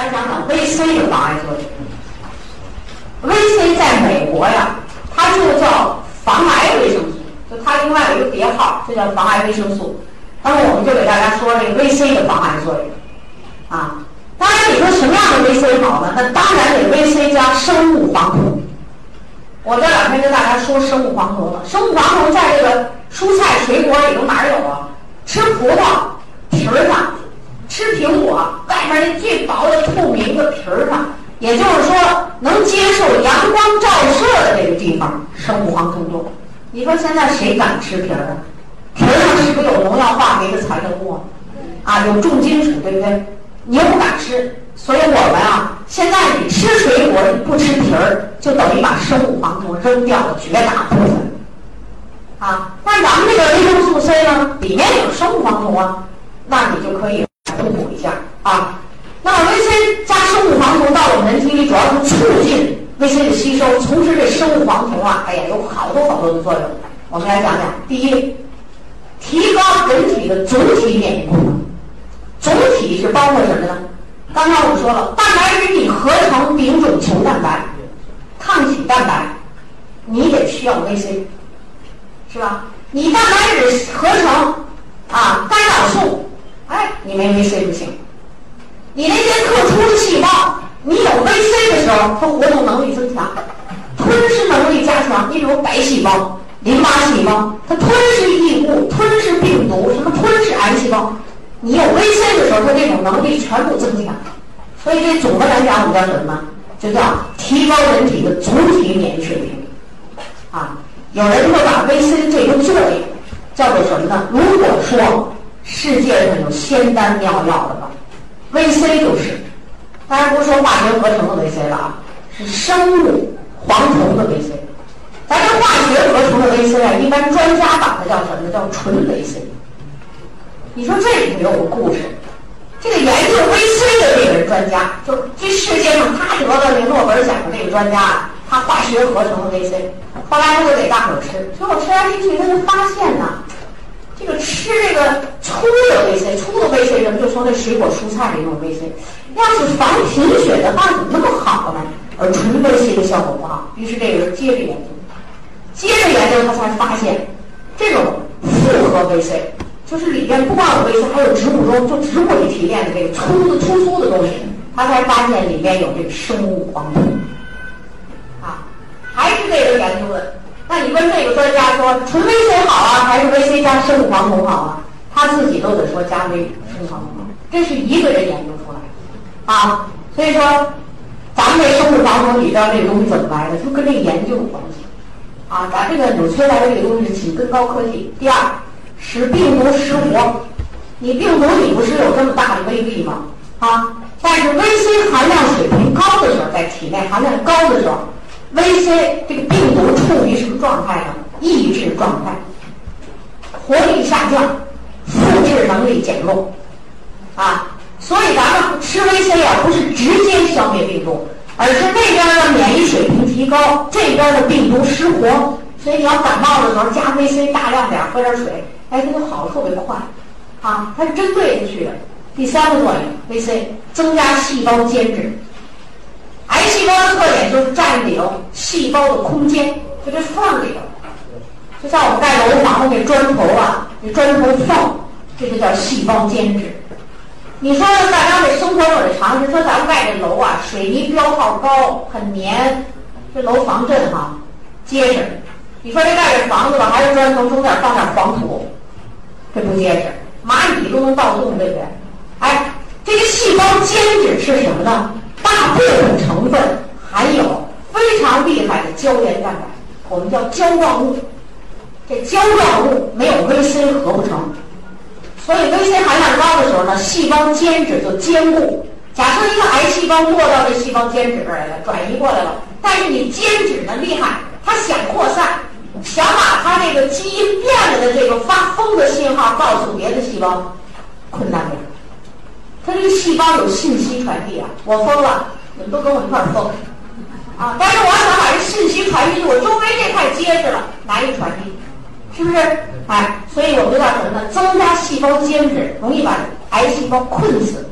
大家讲讲 VC 的防癌作用。VC 在美国呀，它就叫防癌维生素，就它另外有一个别号，就叫防癌维生素。那么我们就给大家说这个 VC 的防癌作用啊。当然，你说什么样的 VC 好呢？那当然得 VC 加生物黄酮。我这两天跟大家说生物黄酮了，生物黄酮在这个蔬菜水果里头哪儿有啊？吃葡萄皮儿上，吃苹果外面那最薄的透明的皮儿上，也就是说能接受阳光照射的这个地方，生物黄酮多。你说现在谁敢吃皮儿啊？皮儿上是不是有农药化肥的残留物啊？啊，有重金属，对不对？你又不敢吃，所以我们啊，现在你吃水果你不吃皮儿，就等于把生物黄酮扔掉了绝大部分。啊，那咱们这个维生素 C 呢，里面有生物黄酮啊，那你就可以互补一下啊。那么 VC 加生物黄酮到我们人体里，主要是促进维 C 的吸收，同时这生物黄酮啊，哎呀，有好多好多的作用。我们来讲讲，第一，提高人体的总体免疫功能。总体是包括什么呢？刚才我们说了，蛋白质你合成丙种球蛋白、抗体蛋白，你得需要维 C，是吧？你蛋白质合成啊干扰素，哎，你没维 C 不行。你那些特殊的细胞，你有 VC 的时候，它活动能力增强，吞噬能力加强。你比如白细胞、淋巴细胞，它吞噬异物、吞噬病毒，什么吞噬癌细胞。你有 VC 的时候，它这种能力全部增强，所以这总的来讲，我们叫什么？就叫提高人体的总体免疫水平。啊，有人会把 VC 这个作用叫做什么呢？如果说世界上有仙丹妙药的，VC 就是。当然不是说化学合成的 VC 了啊，是生物黄酮的 VC。咱这化学合成的 VC 啊，一般专家把它叫什么？叫纯 VC。你说这里头有个故事，这个研究 VC 的这个专家，就这世界上他得了那诺贝尔奖的这个专家啊，他化学合成的 VC，后来他就给大伙吃，结果吃来进去，他就发现呢，这个吃这个粗的维 C，粗的维 C，人们就说那水果蔬菜里用维 C，要是防贫血的话，怎么那么好呢？而纯维 C 的效果不好，于是这个人接着研究，接着研究他才发现，这种复合维 C，。就是里边不光有维 C，还有植物中就植物里提炼的这个粗的粗粗的东西，他才发现里面有这个生物黄酮。啊，还是这个研究的。那你问这个专家说纯维 C 好啊，还是维 C 加生物黄酮好啊？他自己都得说加维生物黄酮好。这是一个人研究出来的啊。所以说，咱们这生物黄酮，你知道这个东西怎么来的？就跟这研究有关系。啊，咱这个纽崔莱这个东西是紧跟高科技。第二。使病毒失活，你病毒你不是有这么大的威力吗？啊！但是 VC 含量水平高的时候，在体内含量高的时候，VC 这个病毒处于什么状态呢？抑制状态，活力下降，复制能力减弱，啊！所以咱们吃 VC 啊，不是直接消灭病毒，而是那边的免疫水平提高，这边的病毒失活。所以你要感冒的时候加 VC 大量点，喝点水。哎，它就好的特别快，啊，它是针对去的。第三个作用，VC 增加细胞间质。癌细胞的特点就是占领细胞的空间，就这缝里头，就像我们盖楼房的那砖头啊，那砖头缝，这就叫细胞间质。你说大家这生活中得常识，说咱们盖这楼啊，水泥标号高，很粘，这楼防震哈，结实。你说这盖这房子吧，还是砖头中间放点黄土。这不结实，蚂蚁都能盗洞，对不对？哎，这个细胞间质是什么呢？大部分成分含有非常厉害的胶原蛋白，我们叫胶状物。这胶状物没有 VC 合不成，所以 VC 含量高的时候呢，细胞间质就坚固。假设一个癌细胞落到这细胞间质这儿来了，转移过来了，但是你间质呢厉害，它想扩散。想把它这个基因变了的这个发疯的信号告诉别的细胞，困难点。它这个细胞有信息传递啊，我疯了，你们都跟我一块疯啊！但是我要想把这信息传递，我周围这块结实了，难以传递，是不是？哎，所以我们就叫什么呢？增加细胞间质，容易把癌细胞困死，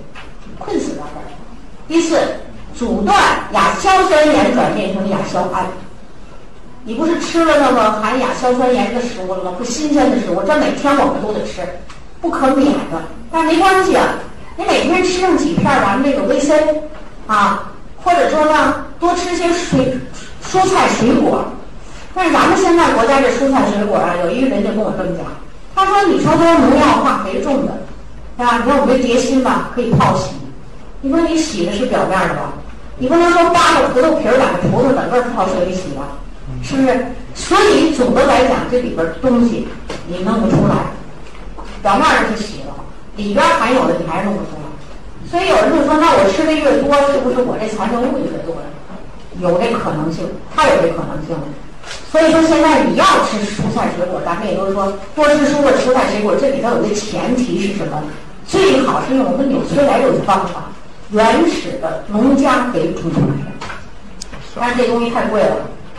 困死在这儿。第四，阻断亚硝酸盐转变成亚硝胺。你不是吃了那个含亚硝酸盐的食物了吗？不新鲜的食物，这每天我们都得吃，不可免的。但没关系啊，你每天吃上几片咱们这个维 C 啊，或者说呢，多吃些水蔬菜水果。但是咱们现在国家这蔬菜水果啊，有一个人就跟我这么讲，他说：“你说都是农药化肥种的，是吧？你看我们这蝶心吧，可以泡洗。你说你洗的是表面的吧？你不能说扒着葡萄皮儿，把这葡萄整个泡水里洗吧，是不是？所以总的来讲，这里边东西你弄不出来，表面上是洗了，里边含有的你还是弄不出来。所以有人就说，那我吃的越多，是不是我这残留物就越多了？有这可能性，太有这可能性。”所以说，现在你要吃蔬菜水果，咱们也都是说多吃蔬果、蔬菜水果。这里头有个前提是什么？最好是用我们纽崔莱这种方法，原始的农家肥种出来的。但是这东西太贵了，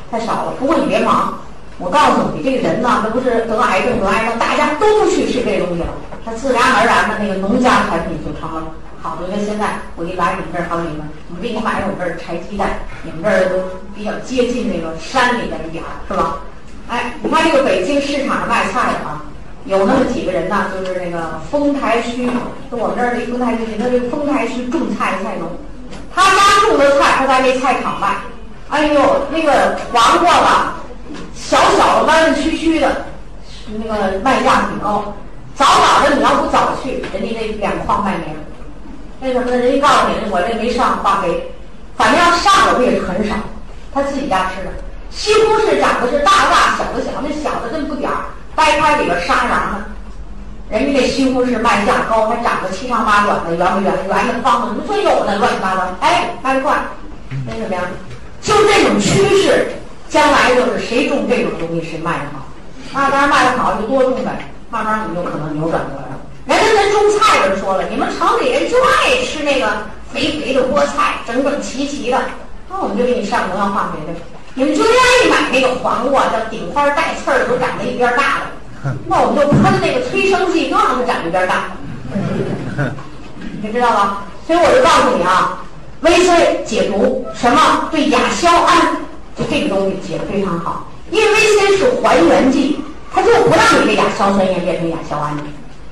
太少了。不过你别忙，我告诉你，这个人呢，那不是得癌症得癌症，大家都去吃这东西了，自然而然的那个农家产品就成了。好的，那现在我一来你们这儿，好你们，我给你买我们这儿柴鸡蛋，你们这儿都比较接近那个山里边一点儿，是吧？哎，你看这个北京市场上卖菜的啊，有那么几个人呢，就是那个丰台区，就我们这儿这丰台区，那这个丰台区种菜的菜农，他家种的菜，他在那菜场卖，哎呦，那个黄瓜吧，小小的弯弯曲曲的，那个卖价挺高。早早的你要不早去，人家这两筐卖没了。为什么呢？人家告诉你，我这没上化肥，反正要上的不也是很少。他自己家吃的，西红柿长的是大的大，小的小，那小的这么不点儿，掰开里边沙瓤的。人家那西红柿卖价高，还长得七长八短的，圆不圆？圆的方的，你说有的乱七八糟，哎，卖的快。为什么呀？就这种趋势，将来就是谁种这种东西谁卖的好。那当然卖的好就多种呗，慢慢你就可能扭转过来了。人家咱种菜的说了，你们城里人就爱吃那个肥肥的菠菜，整整齐齐的，那我们就给你上农药化肥的。你们就愿意买那个黄瓜，叫顶花带刺儿，都长得一边大的，那我们就喷那个催生剂，都让它长一边大。你知道吧？所以我就告诉你啊维 C 解毒什么对亚硝胺，就这个东西解的非常好，因为维 C 是还原剂，它就不让你这亚硝酸盐变成亚硝胺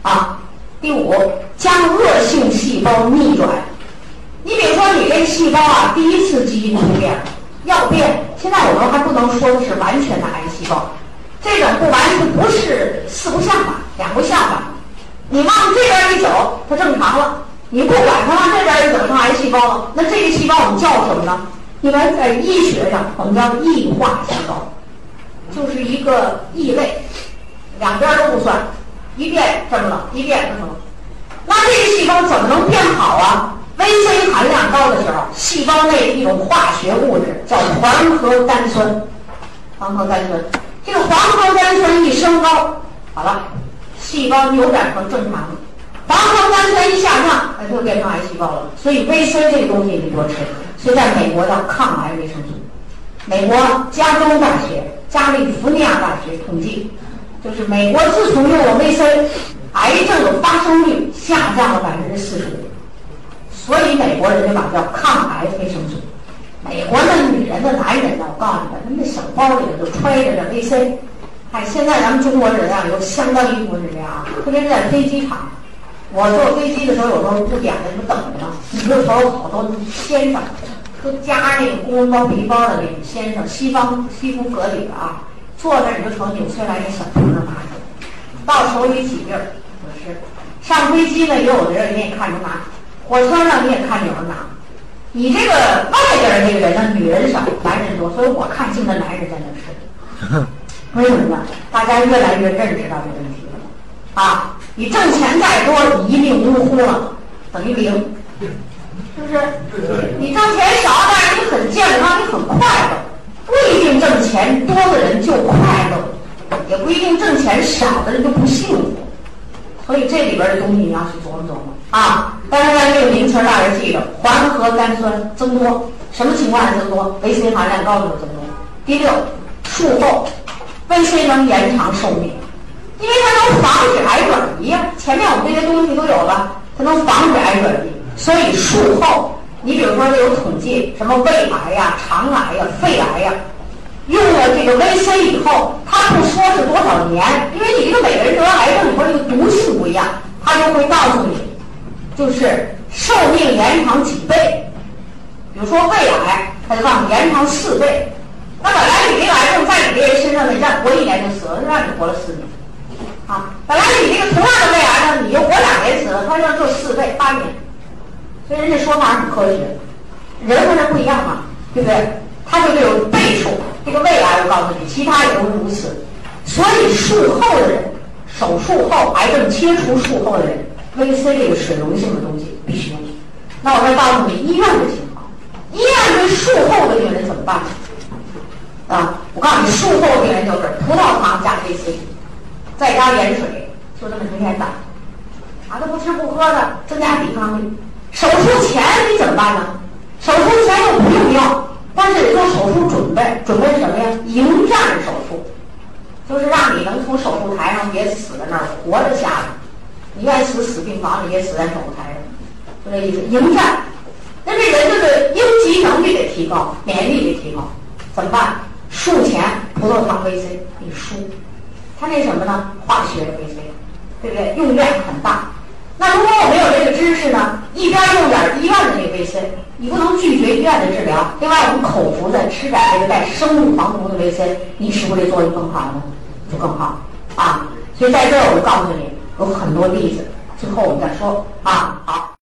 啊。第五，将恶性细胞逆转。你比如说，你这细胞啊，第一次基因突变，要变。现在我们还不能说是完全的癌细胞，这种不完全不是四不像吧，两不像吧。你往这边一走，它正常了；你不管它往这边一走，成癌细胞了。那这个细胞我们叫什么呢？一般在医学上，我们叫异化细胞，就是一个异类，两边都不算。一变这么了，一变这么了，那这个细胞怎么能变好啊？VC 含量高的时候，细胞内一种化学物质叫环核苷酸，环核苷酸，这个环核苷酸一升高，好了，细胞扭转成正常了。环核苷酸一下降，它就变成癌细胞了。所以 VC 这个东西你多吃，所以在美国叫抗癌维生素。美国加州大学、加利福尼亚大学统计。就是美国自从用了 VC，癌症的发生率下降了百分之四十五，所以美国人就把叫抗癌维生素。美国的女人的男人呢，我告诉你们，他们那小包里头就揣着这 VC。哎，现在咱们中国人啊，有相当一部分是这样，特别是在飞机场，我坐飞机的时候，有时候不点的，不等着呢，里头有好多先生，都夹那个公文包、皮包的那种先生，西方西服革履的啊。坐那儿你就瞅纽崔莱那小瓶子拿着，到手里起劲儿，可是上飞机呢，也有的人你也看着拿，火车上你也看着有人拿。你这个外边这个人呢，女人少，男人多，所以我看净的男人在那吃。为什么呢？大家越来越认识到这个问题了。啊，你挣钱再多，你一命呜呼了，等于零，是不是？你挣钱少，但是你很健康，你很快乐。不一定挣钱多的人就快乐，也不一定挣钱少的人就不幸福。所以这里边的东西你要去琢磨琢磨啊。但是在这个名词大家记着，环核苷酸增多，什么情况下增多维 C 含量高的增多。第六，术后，VC 能延长寿命，因为它能防止癌转移呀。前面我们这些东西都有了，它能防止癌转移，所以术后你比如说有统计，什么胃癌呀、肠癌呀、肺癌呀，用了这个 VC 以后，他不说是多少年，因为你这个每个人得癌症以后这个毒性不一样，他就会告诉你，就是寿命延长几倍。比如说胃癌，他就告诉你延长四倍。那本来你这个癌症在你这人身上呢，让活一年就死了，让你活了四年。啊，本来你这个同样的胃癌呢，你就活两年死了，他说就四倍八年。所以人家说法很科学，人和人不一样嘛，对不对？他就这有倍数，这个胃癌我告诉你，其他也都是如此。所以术后的人，手术后癌症切除术后的人，VC 这个水溶性的东西必须用。那我再告诉你医院的情况，医院对术后的病人怎么办？啊，我告诉你，术后病人就是葡萄糖加 VC，再加盐水，就这么天天打，啥都不吃不喝的，增加抵抗力。手术前你怎么办呢？手术前又不用药，但是得做手术准备，准备什么呀？迎战手术，就是让你能从手术台上别死在那儿，活着下来。你愿意死死病房里，别死在手术台上，就这意思。迎战，那这人就是应急能力得提高，免疫力得提高，怎么办？术前葡萄糖 VC 你输，它那什么呢？化学的 VC，对不对？用量很大。那如果我没有这个知识呢？一边用点医院的这个 VC，你不能拒绝医院的治疗。另外，我们口服的吃点这个带生物防毒的维 C，你是不是这作用更好呢？就更好啊！所以在这儿我就告诉你有很多例子，最后我们再说啊。好。